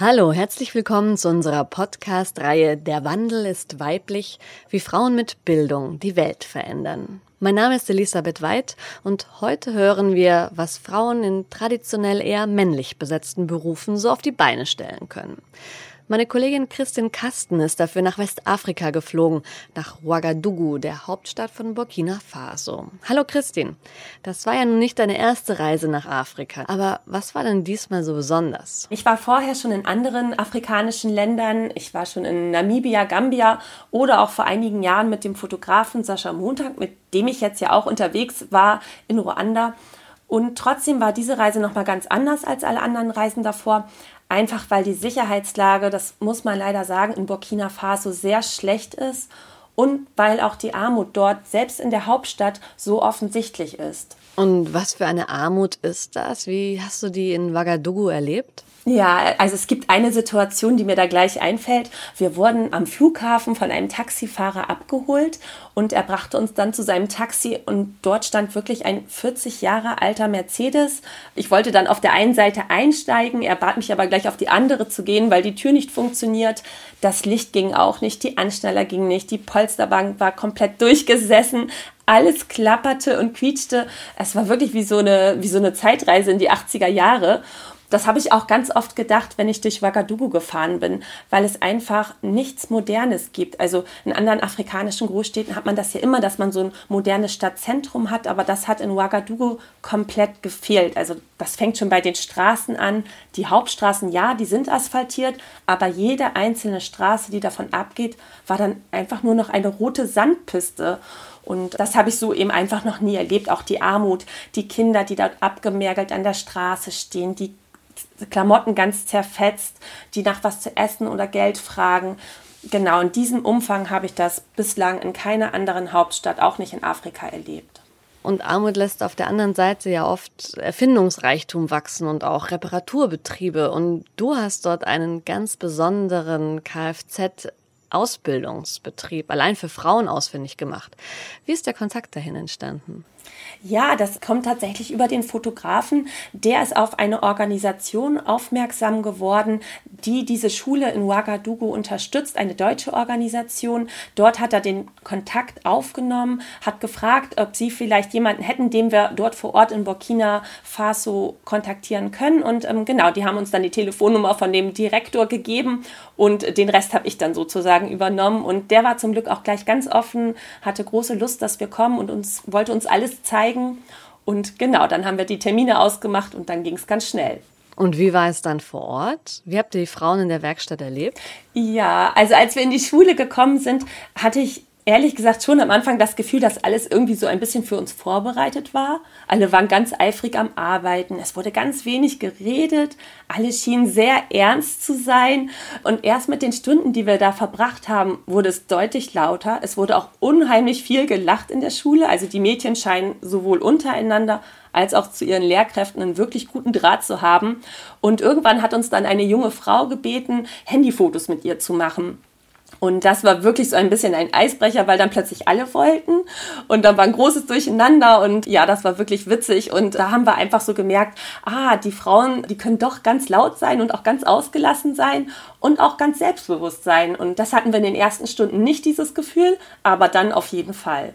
Hallo, herzlich willkommen zu unserer Podcast-Reihe Der Wandel ist weiblich, wie Frauen mit Bildung die Welt verändern. Mein Name ist Elisabeth Weid und heute hören wir, was Frauen in traditionell eher männlich besetzten Berufen so auf die Beine stellen können. Meine Kollegin Christin Kasten ist dafür nach Westafrika geflogen, nach Ouagadougou, der Hauptstadt von Burkina Faso. Hallo Christin, das war ja nun nicht deine erste Reise nach Afrika, aber was war denn diesmal so besonders? Ich war vorher schon in anderen afrikanischen Ländern. Ich war schon in Namibia, Gambia oder auch vor einigen Jahren mit dem Fotografen Sascha Montag, mit dem ich jetzt ja auch unterwegs war in Ruanda. Und trotzdem war diese Reise nochmal ganz anders als alle anderen Reisen davor. Einfach weil die Sicherheitslage, das muss man leider sagen, in Burkina Faso sehr schlecht ist und weil auch die Armut dort selbst in der Hauptstadt so offensichtlich ist. Und was für eine Armut ist das? Wie hast du die in Ouagadougou erlebt? Ja, also es gibt eine Situation, die mir da gleich einfällt. Wir wurden am Flughafen von einem Taxifahrer abgeholt und er brachte uns dann zu seinem Taxi und dort stand wirklich ein 40 Jahre alter Mercedes. Ich wollte dann auf der einen Seite einsteigen, er bat mich aber gleich auf die andere zu gehen, weil die Tür nicht funktioniert. Das Licht ging auch nicht, die Anschneller gingen nicht, die Polsterbank war komplett durchgesessen alles klapperte und quietschte. Es war wirklich wie so eine, wie so eine Zeitreise in die 80er Jahre. Das habe ich auch ganz oft gedacht, wenn ich durch Ouagadougou gefahren bin, weil es einfach nichts Modernes gibt. Also in anderen afrikanischen Großstädten hat man das ja immer, dass man so ein modernes Stadtzentrum hat, aber das hat in Ouagadougou komplett gefehlt. Also das fängt schon bei den Straßen an. Die Hauptstraßen, ja, die sind asphaltiert, aber jede einzelne Straße, die davon abgeht, war dann einfach nur noch eine rote Sandpiste. Und das habe ich so eben einfach noch nie erlebt. Auch die Armut, die Kinder, die dort abgemergelt an der Straße stehen, die Klamotten ganz zerfetzt, die nach was zu essen oder Geld fragen. Genau in diesem Umfang habe ich das bislang in keiner anderen Hauptstadt, auch nicht in Afrika, erlebt. Und Armut lässt auf der anderen Seite ja oft Erfindungsreichtum wachsen und auch Reparaturbetriebe. Und du hast dort einen ganz besonderen Kfz Ausbildungsbetrieb allein für Frauen ausfindig gemacht. Wie ist der Kontakt dahin entstanden? Ja, das kommt tatsächlich über den Fotografen. Der ist auf eine Organisation aufmerksam geworden, die diese Schule in Ouagadougou unterstützt, eine deutsche Organisation. Dort hat er den Kontakt aufgenommen, hat gefragt, ob sie vielleicht jemanden hätten, den wir dort vor Ort in Burkina Faso kontaktieren können. Und ähm, genau, die haben uns dann die Telefonnummer von dem Direktor gegeben und den Rest habe ich dann sozusagen übernommen. Und der war zum Glück auch gleich ganz offen, hatte große Lust, dass wir kommen und uns wollte uns alles zeigen. Und genau, dann haben wir die Termine ausgemacht und dann ging es ganz schnell. Und wie war es dann vor Ort? Wie habt ihr die Frauen in der Werkstatt erlebt? Ja, also als wir in die Schule gekommen sind, hatte ich ehrlich gesagt schon am Anfang das Gefühl, dass alles irgendwie so ein bisschen für uns vorbereitet war. Alle waren ganz eifrig am Arbeiten. Es wurde ganz wenig geredet. Alle schienen sehr ernst zu sein. Und erst mit den Stunden, die wir da verbracht haben, wurde es deutlich lauter. Es wurde auch unheimlich viel gelacht in der Schule. Also die Mädchen scheinen sowohl untereinander als auch zu ihren Lehrkräften einen wirklich guten Draht zu haben. Und irgendwann hat uns dann eine junge Frau gebeten, Handyfotos mit ihr zu machen. Und das war wirklich so ein bisschen ein Eisbrecher, weil dann plötzlich alle wollten. Und dann war ein großes Durcheinander und ja, das war wirklich witzig. Und da haben wir einfach so gemerkt, ah, die Frauen, die können doch ganz laut sein und auch ganz ausgelassen sein und auch ganz selbstbewusst sein. Und das hatten wir in den ersten Stunden nicht dieses Gefühl, aber dann auf jeden Fall.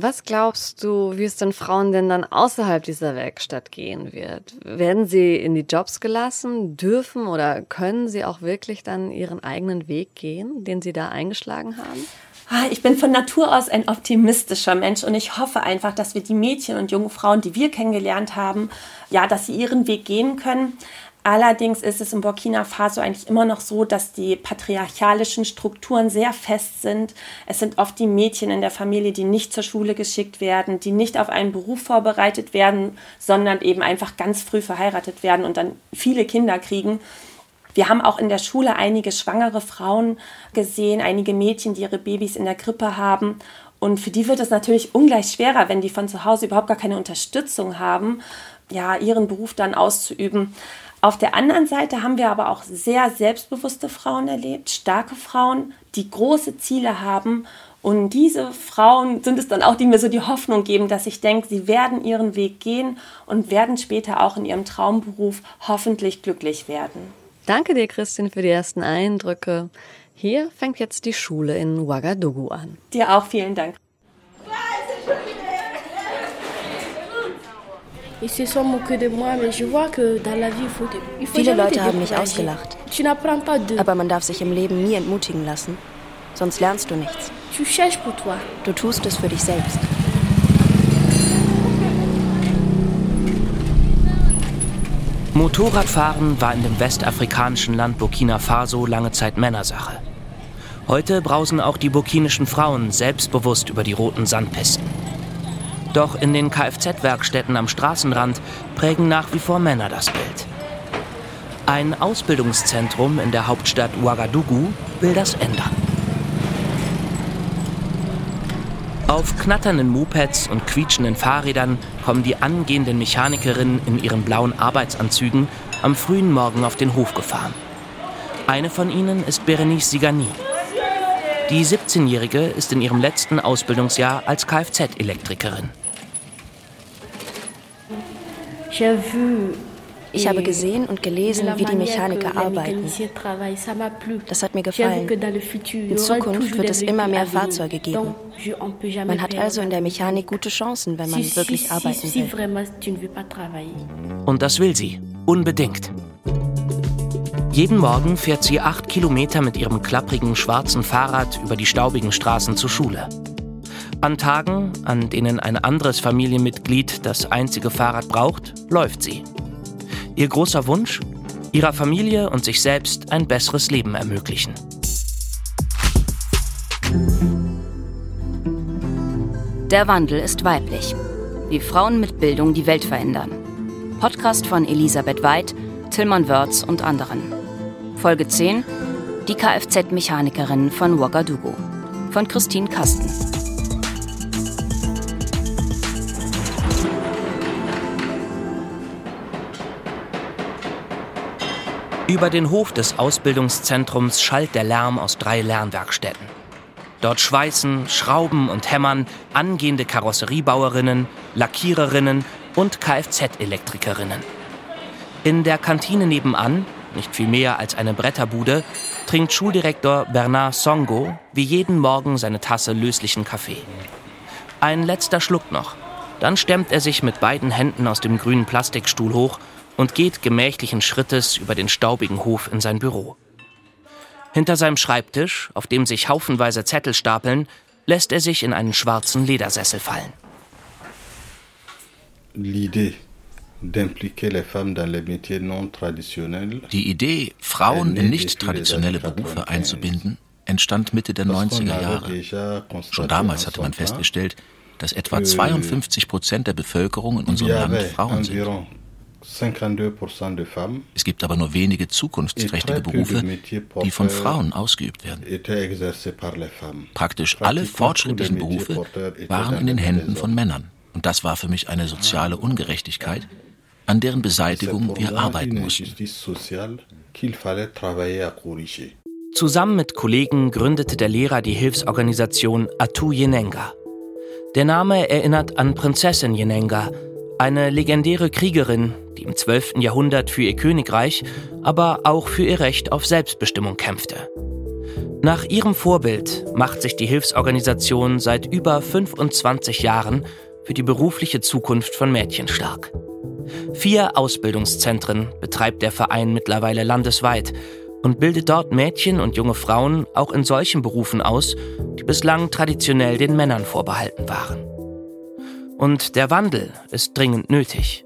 Was glaubst du, wie es den Frauen denn dann außerhalb dieser Werkstatt gehen wird? Werden sie in die Jobs gelassen, dürfen oder können sie auch wirklich dann ihren eigenen Weg gehen, den sie da eingeschlagen haben? Ah, ich bin von Natur aus ein optimistischer Mensch und ich hoffe einfach, dass wir die Mädchen und jungen Frauen, die wir kennengelernt haben, ja, dass sie ihren Weg gehen können. Allerdings ist es in Burkina Faso eigentlich immer noch so, dass die patriarchalischen Strukturen sehr fest sind. Es sind oft die Mädchen in der Familie, die nicht zur Schule geschickt werden, die nicht auf einen Beruf vorbereitet werden, sondern eben einfach ganz früh verheiratet werden und dann viele Kinder kriegen. Wir haben auch in der Schule einige schwangere Frauen gesehen, einige Mädchen, die ihre Babys in der Krippe haben. Und für die wird es natürlich ungleich schwerer, wenn die von zu Hause überhaupt gar keine Unterstützung haben, ja, ihren Beruf dann auszuüben. Auf der anderen Seite haben wir aber auch sehr selbstbewusste Frauen erlebt, starke Frauen, die große Ziele haben. Und diese Frauen sind es dann auch, die mir so die Hoffnung geben, dass ich denke, sie werden ihren Weg gehen und werden später auch in ihrem Traumberuf hoffentlich glücklich werden. Danke dir, Christine, für die ersten Eindrücke. Hier fängt jetzt die Schule in Ouagadougou an. Dir auch vielen Dank. Viele Leute haben mich ausgelacht. Aber man darf sich im Leben nie entmutigen lassen. Sonst lernst du nichts. Du tust es für dich selbst. Motorradfahren war in dem westafrikanischen Land Burkina Faso lange Zeit Männersache. Heute brausen auch die burkinischen Frauen selbstbewusst über die roten Sandpisten. Doch in den Kfz-Werkstätten am Straßenrand prägen nach wie vor Männer das Bild. Ein Ausbildungszentrum in der Hauptstadt Ouagadougou will das ändern. Auf knatternden Mopeds und quietschenden Fahrrädern kommen die angehenden Mechanikerinnen in ihren blauen Arbeitsanzügen am frühen Morgen auf den Hof gefahren. Eine von ihnen ist Berenice Sigani. Die 17-Jährige ist in ihrem letzten Ausbildungsjahr als Kfz-Elektrikerin. Ich habe gesehen und gelesen, wie die Mechaniker arbeiten. Das hat mir gefallen. In Zukunft wird es immer mehr Fahrzeuge geben. Man hat also in der Mechanik gute Chancen, wenn man wirklich arbeiten will. Und das will sie, unbedingt. Jeden Morgen fährt sie acht Kilometer mit ihrem klapprigen schwarzen Fahrrad über die staubigen Straßen zur Schule. An Tagen, an denen ein anderes Familienmitglied das einzige Fahrrad braucht, läuft sie. Ihr großer Wunsch? Ihrer Familie und sich selbst ein besseres Leben ermöglichen. Der Wandel ist weiblich. Wie Frauen mit Bildung die Welt verändern. Podcast von Elisabeth Weid, Tillmann Wörz und anderen. Folge 10 Die Kfz-Mechanikerin von Ouagadougou von Christine Kasten. Über den Hof des Ausbildungszentrums schallt der Lärm aus drei Lernwerkstätten. Dort schweißen, schrauben und hämmern angehende Karosseriebauerinnen, Lackiererinnen und Kfz-Elektrikerinnen. In der Kantine nebenan, nicht viel mehr als eine Bretterbude, trinkt Schuldirektor Bernard Songo wie jeden Morgen seine Tasse löslichen Kaffee. Ein letzter Schluck noch. Dann stemmt er sich mit beiden Händen aus dem grünen Plastikstuhl hoch und geht gemächlichen Schrittes über den staubigen Hof in sein Büro. Hinter seinem Schreibtisch, auf dem sich haufenweise Zettel stapeln, lässt er sich in einen schwarzen Ledersessel fallen. Die Idee, Frauen in nicht traditionelle Berufe einzubinden, entstand Mitte der 90er Jahre. Schon damals hatte man festgestellt, dass etwa 52 Prozent der Bevölkerung in unserem Land Frauen sind. Es gibt aber nur wenige zukunftsträchtige Berufe, die von Frauen ausgeübt werden. Praktisch alle fortschrittlichen Berufe waren in den Händen von Männern. Und das war für mich eine soziale Ungerechtigkeit, an deren Beseitigung wir arbeiten mussten. Zusammen mit Kollegen gründete der Lehrer die Hilfsorganisation Atu Yenenga. Der Name erinnert an Prinzessin Yenenga, eine legendäre Kriegerin, die im 12. Jahrhundert für ihr Königreich, aber auch für ihr Recht auf Selbstbestimmung kämpfte. Nach ihrem Vorbild macht sich die Hilfsorganisation seit über 25 Jahren für die berufliche Zukunft von Mädchen stark. Vier Ausbildungszentren betreibt der Verein mittlerweile landesweit und bildet dort Mädchen und junge Frauen auch in solchen Berufen aus, die bislang traditionell den Männern vorbehalten waren. Und der Wandel ist dringend nötig.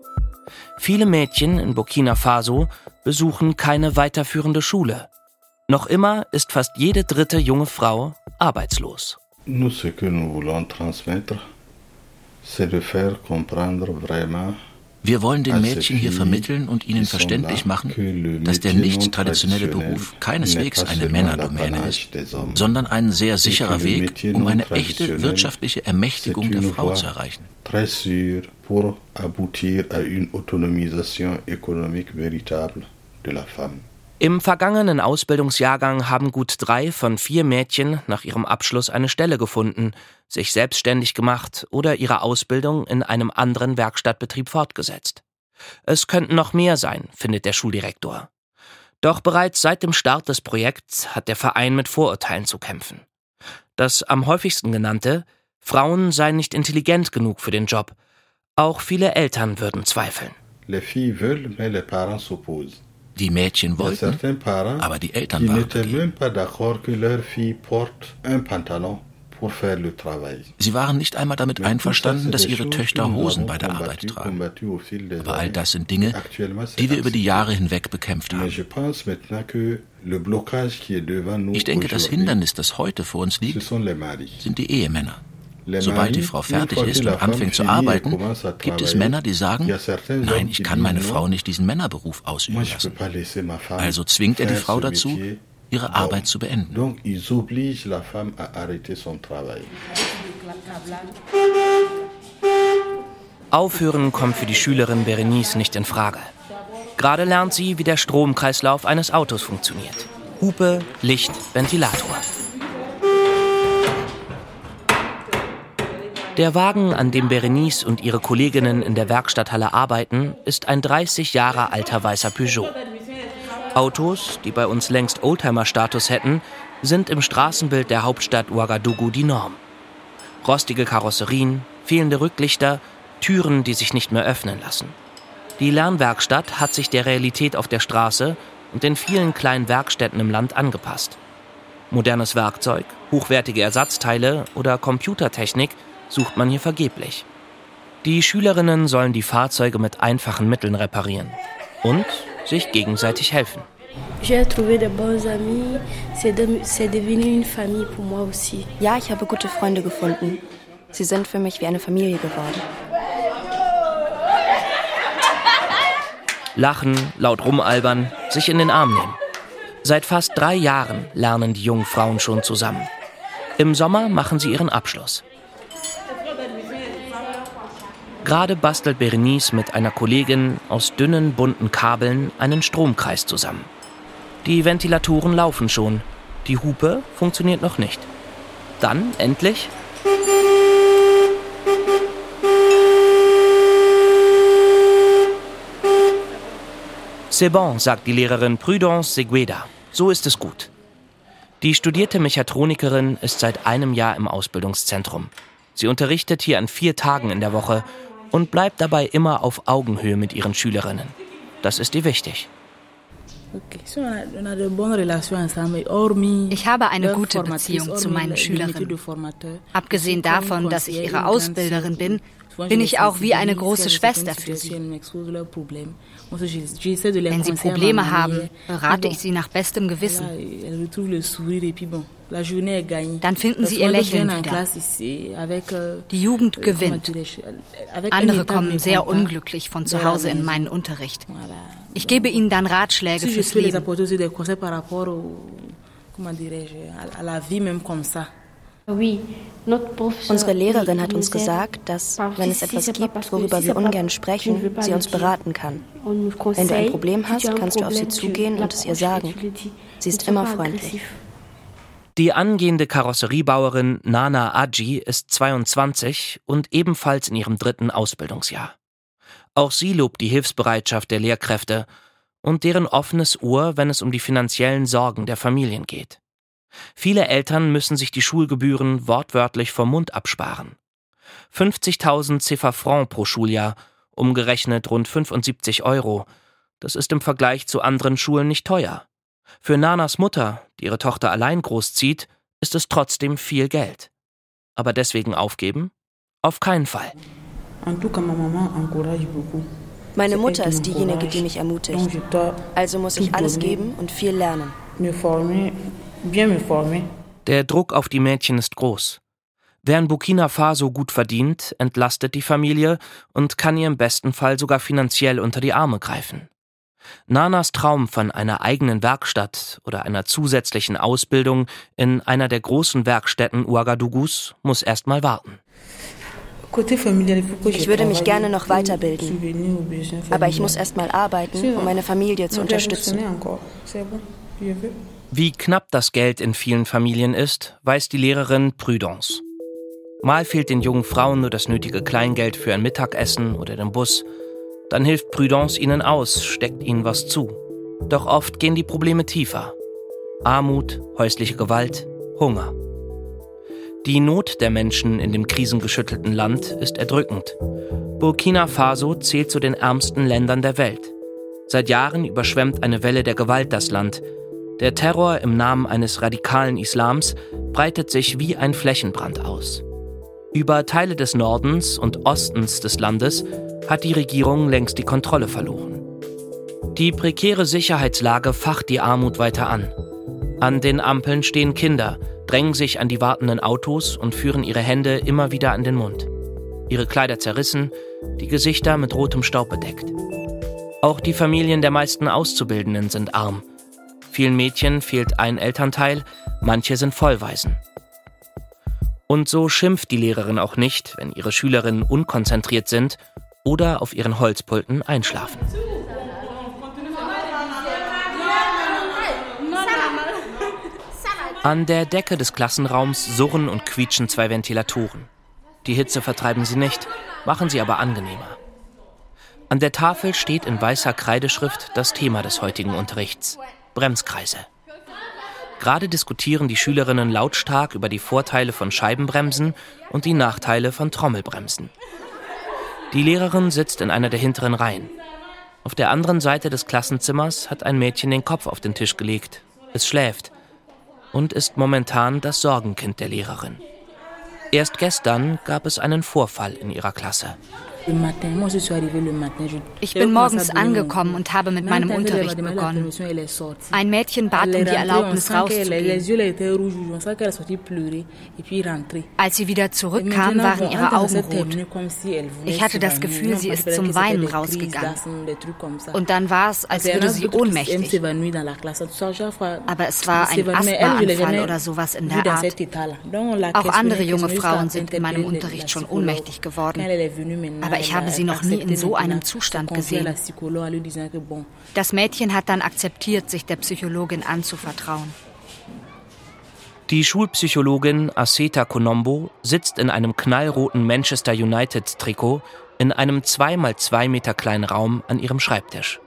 Viele Mädchen in Burkina Faso besuchen keine weiterführende Schule. Noch immer ist fast jede dritte junge Frau arbeitslos. Nous, ce que nous voulons transmettre, c'est de faire comprendre vraiment wir wollen den Mädchen hier vermitteln und ihnen verständlich machen, dass der nicht traditionelle Beruf keineswegs eine Männerdomäne ist, sondern ein sehr sicherer Weg, um eine echte wirtschaftliche Ermächtigung der Frau zu erreichen. Im vergangenen Ausbildungsjahrgang haben gut drei von vier Mädchen nach ihrem Abschluss eine Stelle gefunden, sich selbstständig gemacht oder ihre Ausbildung in einem anderen Werkstattbetrieb fortgesetzt. Es könnten noch mehr sein, findet der Schuldirektor. Doch bereits seit dem Start des Projekts hat der Verein mit Vorurteilen zu kämpfen. Das am häufigsten genannte, Frauen seien nicht intelligent genug für den Job. Auch viele Eltern würden zweifeln. Die Mädchen wollten, aber die Eltern waren dagegen. Sie waren nicht einmal damit einverstanden, dass ihre Töchter Hosen bei der Arbeit tragen. Aber all das sind Dinge, die wir über die Jahre hinweg bekämpft haben. Ich denke, das Hindernis, das heute vor uns liegt, sind die Ehemänner. Sobald die Frau fertig ist und anfängt zu arbeiten, gibt es Männer, die sagen, nein, ich kann meine Frau nicht diesen Männerberuf ausüben lassen. Also zwingt er die Frau dazu, ihre Arbeit zu beenden. Aufhören kommt für die Schülerin Berenice nicht in Frage. Gerade lernt sie, wie der Stromkreislauf eines Autos funktioniert. Hupe, Licht, Ventilator. Der Wagen, an dem Berenice und ihre Kolleginnen in der Werkstatthalle arbeiten, ist ein 30 Jahre alter weißer Peugeot. Autos, die bei uns längst Oldtimer-Status hätten, sind im Straßenbild der Hauptstadt Ouagadougou die Norm. Rostige Karosserien, fehlende Rücklichter, Türen, die sich nicht mehr öffnen lassen. Die Lernwerkstatt hat sich der Realität auf der Straße und den vielen kleinen Werkstätten im Land angepasst. Modernes Werkzeug, hochwertige Ersatzteile oder Computertechnik sucht man hier vergeblich. Die Schülerinnen sollen die Fahrzeuge mit einfachen Mitteln reparieren und sich gegenseitig helfen. Ja, ich habe gute Freunde gefunden. Sie sind für mich wie eine Familie geworden. Lachen, laut rumalbern, sich in den Arm nehmen. Seit fast drei Jahren lernen die jungen Frauen schon zusammen. Im Sommer machen sie ihren Abschluss. Gerade bastelt Berenice mit einer Kollegin aus dünnen, bunten Kabeln einen Stromkreis zusammen. Die Ventilatoren laufen schon, die Hupe funktioniert noch nicht. Dann endlich C'est bon, sagt die Lehrerin Prudence Segueda. So ist es gut. Die studierte Mechatronikerin ist seit einem Jahr im Ausbildungszentrum. Sie unterrichtet hier an vier Tagen in der Woche und bleibt dabei immer auf Augenhöhe mit ihren Schülerinnen. Das ist ihr wichtig. Ich habe eine gute Beziehung zu meinen Schülerinnen. Abgesehen davon, dass ich ihre Ausbilderin bin, bin ich auch wie eine große Schwester für sie. Wenn sie Probleme haben, berate ich sie nach bestem Gewissen. Dann finden sie ihr Lächeln wieder. Die Jugend gewinnt. Andere kommen sehr unglücklich von zu Hause in meinen Unterricht. Ich gebe ihnen dann Ratschläge fürs Leben. Unsere Lehrerin hat uns gesagt, dass, wenn es etwas gibt, worüber wir ungern sprechen, sie uns beraten kann. Wenn du ein Problem hast, kannst du auf sie zugehen und es ihr sagen. Sie ist immer freundlich. Die angehende Karosseriebauerin Nana Aji ist 22 und ebenfalls in ihrem dritten Ausbildungsjahr. Auch sie lobt die Hilfsbereitschaft der Lehrkräfte und deren offenes Ohr, wenn es um die finanziellen Sorgen der Familien geht. Viele Eltern müssen sich die Schulgebühren wortwörtlich vom Mund absparen. 50.000 Ziffer Franc pro Schuljahr, umgerechnet rund 75 Euro. Das ist im Vergleich zu anderen Schulen nicht teuer. Für Nanas Mutter, die ihre Tochter allein großzieht, ist es trotzdem viel Geld. Aber deswegen aufgeben? Auf keinen Fall. Meine Mutter ist diejenige, die mich ermutigt. Also muss ich alles geben und viel lernen. Der Druck auf die Mädchen ist groß. Wer in Burkina Faso gut verdient, entlastet die Familie und kann ihr im besten Fall sogar finanziell unter die Arme greifen. Nanas Traum von einer eigenen Werkstatt oder einer zusätzlichen Ausbildung in einer der großen Werkstätten Ouagadougus muss erst mal warten. Ich würde mich gerne noch weiterbilden, aber ich muss erst mal arbeiten, um meine Familie zu unterstützen. Wie knapp das Geld in vielen Familien ist, weiß die Lehrerin Prudence. Mal fehlt den jungen Frauen nur das nötige Kleingeld für ein Mittagessen oder den Bus. Dann hilft Prudence ihnen aus, steckt ihnen was zu. Doch oft gehen die Probleme tiefer. Armut, häusliche Gewalt, Hunger. Die Not der Menschen in dem krisengeschüttelten Land ist erdrückend. Burkina Faso zählt zu den ärmsten Ländern der Welt. Seit Jahren überschwemmt eine Welle der Gewalt das Land. Der Terror im Namen eines radikalen Islams breitet sich wie ein Flächenbrand aus. Über Teile des Nordens und Ostens des Landes hat die Regierung längst die Kontrolle verloren. Die prekäre Sicherheitslage facht die Armut weiter an. An den Ampeln stehen Kinder, drängen sich an die wartenden Autos und führen ihre Hände immer wieder an den Mund. Ihre Kleider zerrissen, die Gesichter mit rotem Staub bedeckt. Auch die Familien der meisten Auszubildenden sind arm. Vielen Mädchen fehlt ein Elternteil, manche sind Vollwaisen. Und so schimpft die Lehrerin auch nicht, wenn ihre Schülerinnen unkonzentriert sind oder auf ihren Holzpulten einschlafen. An der Decke des Klassenraums surren und quietschen zwei Ventilatoren. Die Hitze vertreiben sie nicht, machen sie aber angenehmer. An der Tafel steht in weißer Kreideschrift das Thema des heutigen Unterrichts: Bremskreise. Gerade diskutieren die Schülerinnen lautstark über die Vorteile von Scheibenbremsen und die Nachteile von Trommelbremsen. Die Lehrerin sitzt in einer der hinteren Reihen. Auf der anderen Seite des Klassenzimmers hat ein Mädchen den Kopf auf den Tisch gelegt. Es schläft und ist momentan das Sorgenkind der Lehrerin. Erst gestern gab es einen Vorfall in ihrer Klasse. Ich bin morgens angekommen und habe mit meinem Unterricht begonnen. Ein Mädchen bat um die Erlaubnis rauszugehen. Als sie wieder zurückkam, waren ihre Augen rot. Ich hatte das Gefühl, sie ist zum Weinen rausgegangen. Und dann war es, als würde sie ohnmächtig. Aber es war ein Asthmaanfall oder sowas in der Art. Auch andere junge Frauen sind in meinem Unterricht schon ohnmächtig geworden. Aber aber ich habe sie noch nie in so einem Zustand gesehen. Das Mädchen hat dann akzeptiert, sich der Psychologin anzuvertrauen. Die Schulpsychologin Aseta Konombo sitzt in einem knallroten Manchester United-Trikot in einem 2 mal 2 Meter kleinen Raum an ihrem Schreibtisch.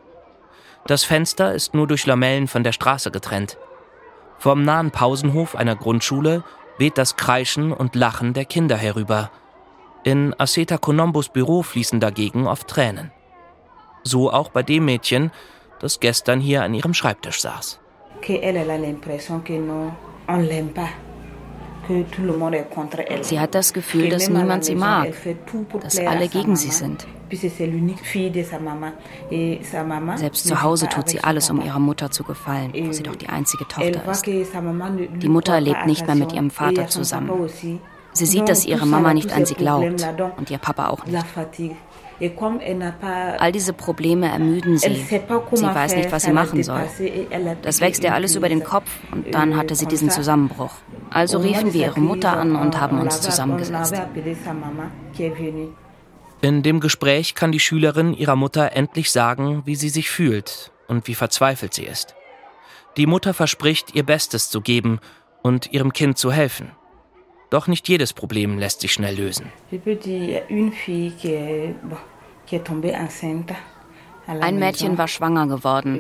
Das Fenster ist nur durch Lamellen von der Straße getrennt. Vom nahen Pausenhof einer Grundschule weht das Kreischen und Lachen der Kinder herüber, in Aseta Konombos Büro fließen dagegen oft Tränen. So auch bei dem Mädchen, das gestern hier an ihrem Schreibtisch saß. Sie hat das Gefühl, dass niemand sie mag, dass alle gegen sie sind. Selbst zu Hause tut sie alles, um ihrer Mutter zu gefallen, wo sie doch die einzige Tochter ist. Die Mutter lebt nicht mehr mit ihrem Vater zusammen. Sie sieht, dass ihre Mama nicht an sie glaubt und ihr Papa auch nicht. All diese Probleme ermüden sie. Sie weiß nicht, was sie machen soll. Das wächst ihr alles über den Kopf und dann hatte sie diesen Zusammenbruch. Also riefen wir ihre Mutter an und haben uns zusammengesetzt. In dem Gespräch kann die Schülerin ihrer Mutter endlich sagen, wie sie sich fühlt und wie verzweifelt sie ist. Die Mutter verspricht, ihr Bestes zu geben und ihrem Kind zu helfen. Doch nicht jedes Problem lässt sich schnell lösen. Ein Mädchen war schwanger geworden.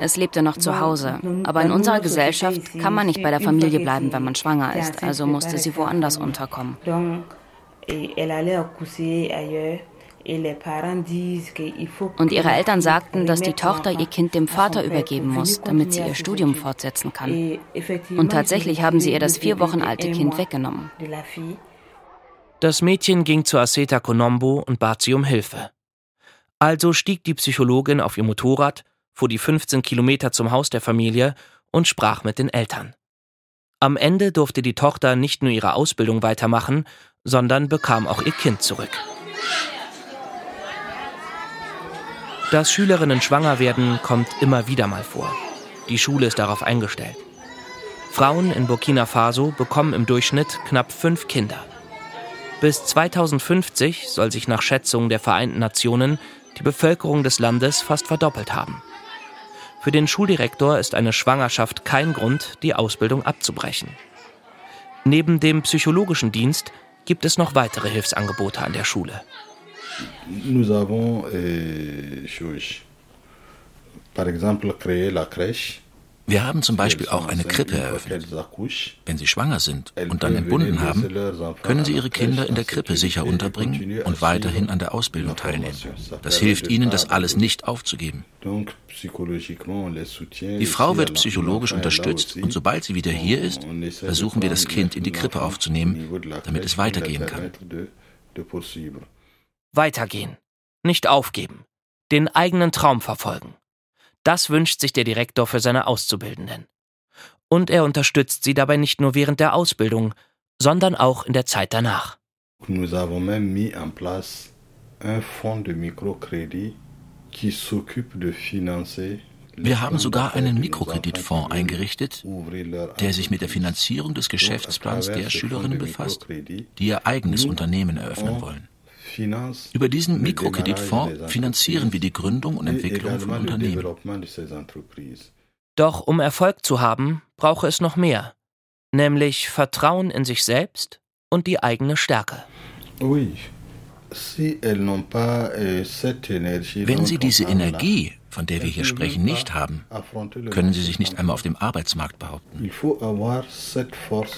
Es lebte noch zu Hause. Aber in unserer Gesellschaft kann man nicht bei der Familie bleiben, wenn man schwanger ist. Also musste sie woanders unterkommen. Und ihre Eltern sagten, dass die Tochter ihr Kind dem Vater übergeben muss, damit sie ihr Studium fortsetzen kann. Und tatsächlich haben sie ihr das vier Wochen alte Kind weggenommen. Das Mädchen ging zu Aseta Konombo und bat sie um Hilfe. Also stieg die Psychologin auf ihr Motorrad, fuhr die 15 Kilometer zum Haus der Familie und sprach mit den Eltern. Am Ende durfte die Tochter nicht nur ihre Ausbildung weitermachen, sondern bekam auch ihr Kind zurück. Dass Schülerinnen schwanger werden, kommt immer wieder mal vor. Die Schule ist darauf eingestellt. Frauen in Burkina Faso bekommen im Durchschnitt knapp fünf Kinder. Bis 2050 soll sich nach Schätzungen der Vereinten Nationen die Bevölkerung des Landes fast verdoppelt haben. Für den Schuldirektor ist eine Schwangerschaft kein Grund, die Ausbildung abzubrechen. Neben dem psychologischen Dienst gibt es noch weitere Hilfsangebote an der Schule. Nous avons euh, Par exemple, créer la crèche wir haben zum Beispiel auch eine Krippe eröffnet. Wenn Sie schwanger sind und dann entbunden haben, können Sie Ihre Kinder in der Krippe sicher unterbringen und weiterhin an der Ausbildung teilnehmen. Das hilft Ihnen, das alles nicht aufzugeben. Die Frau wird psychologisch unterstützt und sobald sie wieder hier ist, versuchen wir das Kind in die Krippe aufzunehmen, damit es weitergehen kann. Weitergehen, nicht aufgeben, den eigenen Traum verfolgen. Das wünscht sich der Direktor für seine Auszubildenden. Und er unterstützt sie dabei nicht nur während der Ausbildung, sondern auch in der Zeit danach. Nous avons même mis en place un fonds de microcrédit qui s'occupe de financer wir haben sogar einen Mikrokreditfonds eingerichtet, der sich mit der Finanzierung des Geschäftsplans der Schülerinnen befasst, die ihr eigenes Unternehmen eröffnen wollen. Über diesen Mikrokreditfonds finanzieren wir die Gründung und Entwicklung von Unternehmen. Doch um Erfolg zu haben, brauche es noch mehr, nämlich Vertrauen in sich selbst und die eigene Stärke. Euh, Wenn Sie diese Energie von der wir hier sprechen, nicht haben, können sie sich nicht einmal auf dem Arbeitsmarkt behaupten.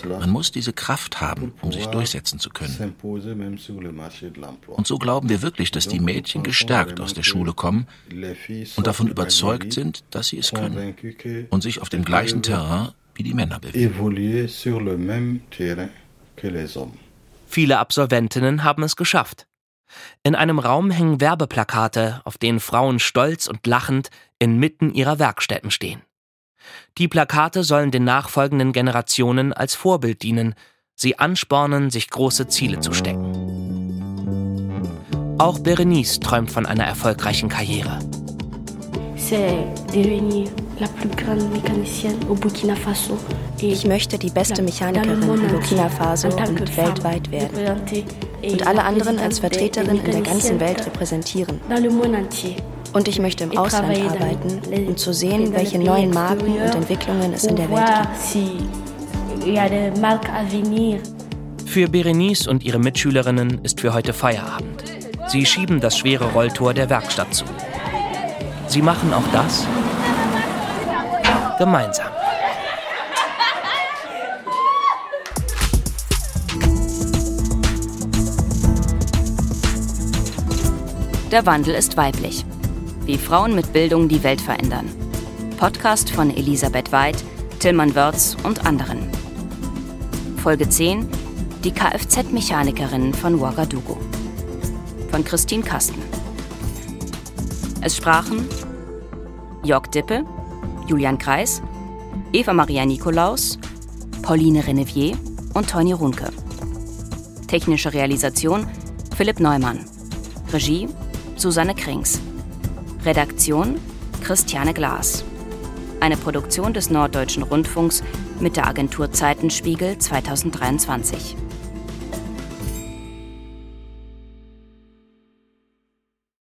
Man muss diese Kraft haben, um sich durchsetzen zu können. Und so glauben wir wirklich, dass die Mädchen gestärkt aus der Schule kommen und davon überzeugt sind, dass sie es können und sich auf dem gleichen Terrain wie die Männer bewegen. Viele Absolventinnen haben es geschafft. In einem Raum hängen Werbeplakate, auf denen Frauen stolz und lachend inmitten ihrer Werkstätten stehen. Die Plakate sollen den nachfolgenden Generationen als Vorbild dienen, sie anspornen, sich große Ziele zu stecken. Auch Berenice träumt von einer erfolgreichen Karriere. Ich möchte die beste Mechanikerin in Burkina Faso und weltweit werden und alle anderen als Vertreterin in der ganzen Welt repräsentieren. Und ich möchte im Ausland arbeiten, um zu sehen, welche neuen Marken und Entwicklungen es in der Welt gibt. Für Berenice und ihre Mitschülerinnen ist für heute Feierabend. Sie schieben das schwere Rolltor der Werkstatt zu. Sie machen auch das gemeinsam. Der Wandel ist weiblich. Wie Frauen mit Bildung die Welt verändern. Podcast von Elisabeth Weid, Tillmann Wörz und anderen. Folge 10 Die Kfz-Mechanikerinnen von Ouagadougou. Von Christine Kasten. Es sprachen Jörg Dippe, Julian Kreis, Eva Maria Nikolaus, Pauline Renevier und Toni Runke. Technische Realisation Philipp Neumann. Regie Susanne Krings. Redaktion Christiane Glas. Eine Produktion des Norddeutschen Rundfunks mit der Agentur Zeitenspiegel 2023.